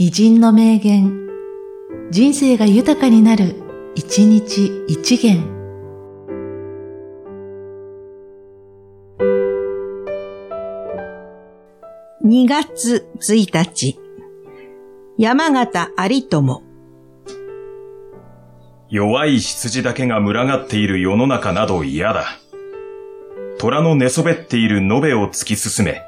偉人の名言、人生が豊かになる、一日一元。2月1日、山形有友。弱い羊だけが群がっている世の中など嫌だ。虎の寝そべっている延べを突き進め。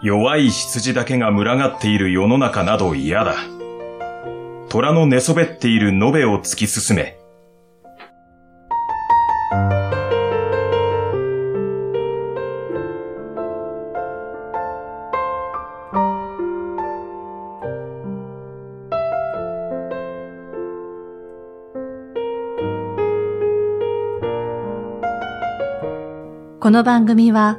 弱い羊だけが群がっている世の中など嫌だ。虎の寝そべっている延べを突き進め。この番組は、